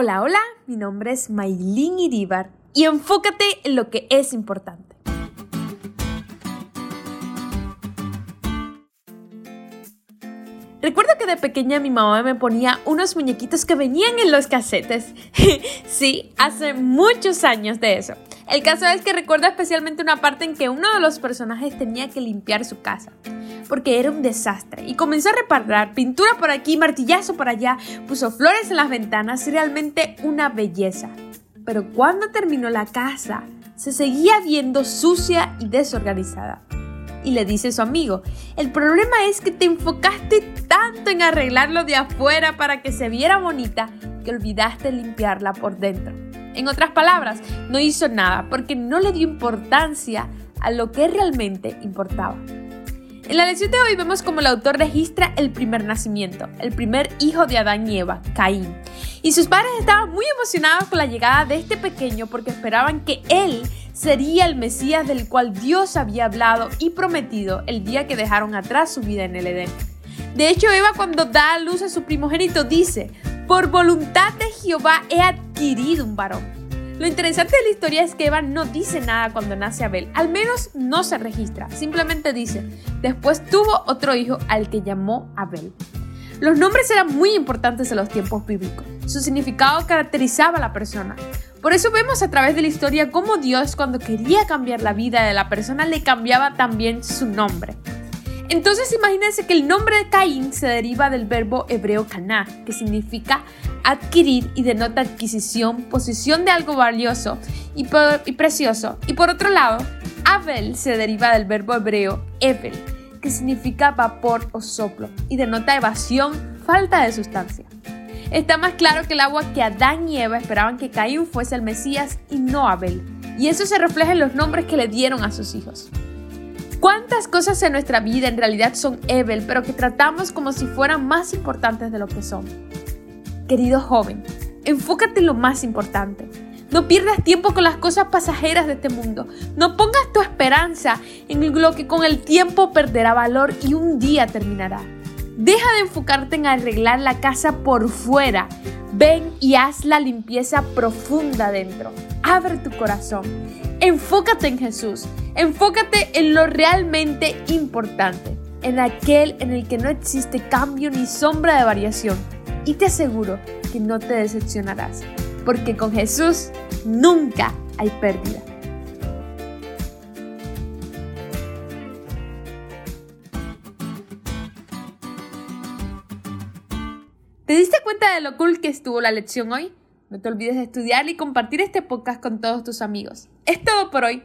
Hola, hola, mi nombre es Maylin Iribar y enfócate en lo que es importante. Recuerdo que de pequeña mi mamá me ponía unos muñequitos que venían en los casetes. sí, hace muchos años de eso. El caso es que recuerdo especialmente una parte en que uno de los personajes tenía que limpiar su casa porque era un desastre y comenzó a reparar pintura por aquí, martillazo por allá, puso flores en las ventanas realmente una belleza. Pero cuando terminó la casa, se seguía viendo sucia y desorganizada. Y le dice su amigo, el problema es que te enfocaste tanto en arreglarlo de afuera para que se viera bonita que olvidaste limpiarla por dentro. En otras palabras, no hizo nada porque no le dio importancia a lo que realmente importaba. En la lección de hoy vemos cómo el autor registra el primer nacimiento, el primer hijo de Adán y Eva, Caín. Y sus padres estaban muy emocionados con la llegada de este pequeño porque esperaban que él sería el Mesías del cual Dios había hablado y prometido el día que dejaron atrás su vida en el Edén. De hecho, Eva cuando da a luz a su primogénito dice, por voluntad de Jehová he adquirido un varón. Lo interesante de la historia es que Eva no dice nada cuando nace Abel, al menos no se registra, simplemente dice, después tuvo otro hijo al que llamó Abel. Los nombres eran muy importantes en los tiempos bíblicos, su significado caracterizaba a la persona. Por eso vemos a través de la historia cómo Dios cuando quería cambiar la vida de la persona le cambiaba también su nombre. Entonces imagínense que el nombre de Caín se deriva del verbo hebreo caná, que significa adquirir y denota adquisición, posición de algo valioso y, precioso. Y por otro lado, Abel se deriva del verbo hebreo evel, que significa vapor o soplo y denota evasión, falta de sustancia. Está más claro que el agua que Adán y Eva esperaban que Caín fuese el Mesías y no Abel. Y eso se refleja en los nombres que le dieron a sus hijos. ¿Cuántas cosas en nuestra vida en realidad son Evel, pero que tratamos como si fueran más importantes de lo que son? Querido joven, enfócate en lo más importante. No pierdas tiempo con las cosas pasajeras de este mundo. No pongas tu esperanza en lo que con el tiempo perderá valor y un día terminará. Deja de enfocarte en arreglar la casa por fuera. Ven y haz la limpieza profunda dentro. Abre tu corazón. Enfócate en Jesús. Enfócate en lo realmente importante, en aquel en el que no existe cambio ni sombra de variación. Y te aseguro que no te decepcionarás, porque con Jesús nunca hay pérdida. ¿Te diste cuenta de lo cool que estuvo la lección hoy? No te olvides de estudiar y compartir este podcast con todos tus amigos. Es todo por hoy